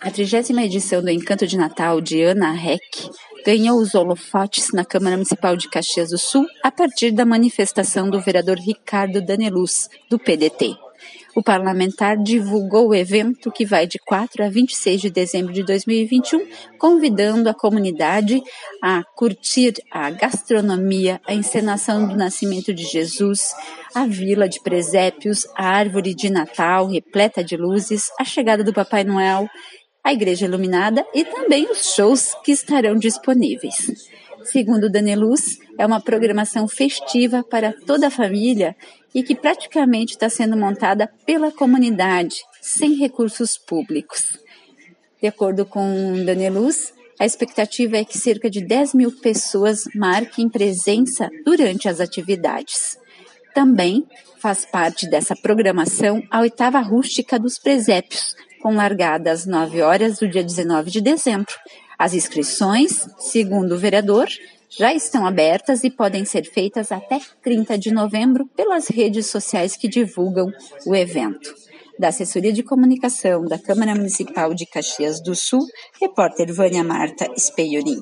A trigésima edição do Encanto de Natal de Ana Heck ganhou os holofotes na Câmara Municipal de Caxias do Sul a partir da manifestação do vereador Ricardo Daneluz, do PDT. O parlamentar divulgou o evento que vai de 4 a 26 de dezembro de 2021, convidando a comunidade a curtir a gastronomia, a encenação do nascimento de Jesus, a vila de presépios, a árvore de Natal repleta de luzes, a chegada do Papai Noel a Igreja Iluminada e também os shows que estarão disponíveis. Segundo Daneluz, é uma programação festiva para toda a família e que praticamente está sendo montada pela comunidade, sem recursos públicos. De acordo com Daneluz, a expectativa é que cerca de 10 mil pessoas marquem presença durante as atividades. Também faz parte dessa programação a oitava rústica dos presépios, com largada às 9 horas do dia 19 de dezembro. As inscrições, segundo o vereador, já estão abertas e podem ser feitas até 30 de novembro pelas redes sociais que divulgam o evento. Da Assessoria de Comunicação da Câmara Municipal de Caxias do Sul, repórter Vânia Marta Speiorim.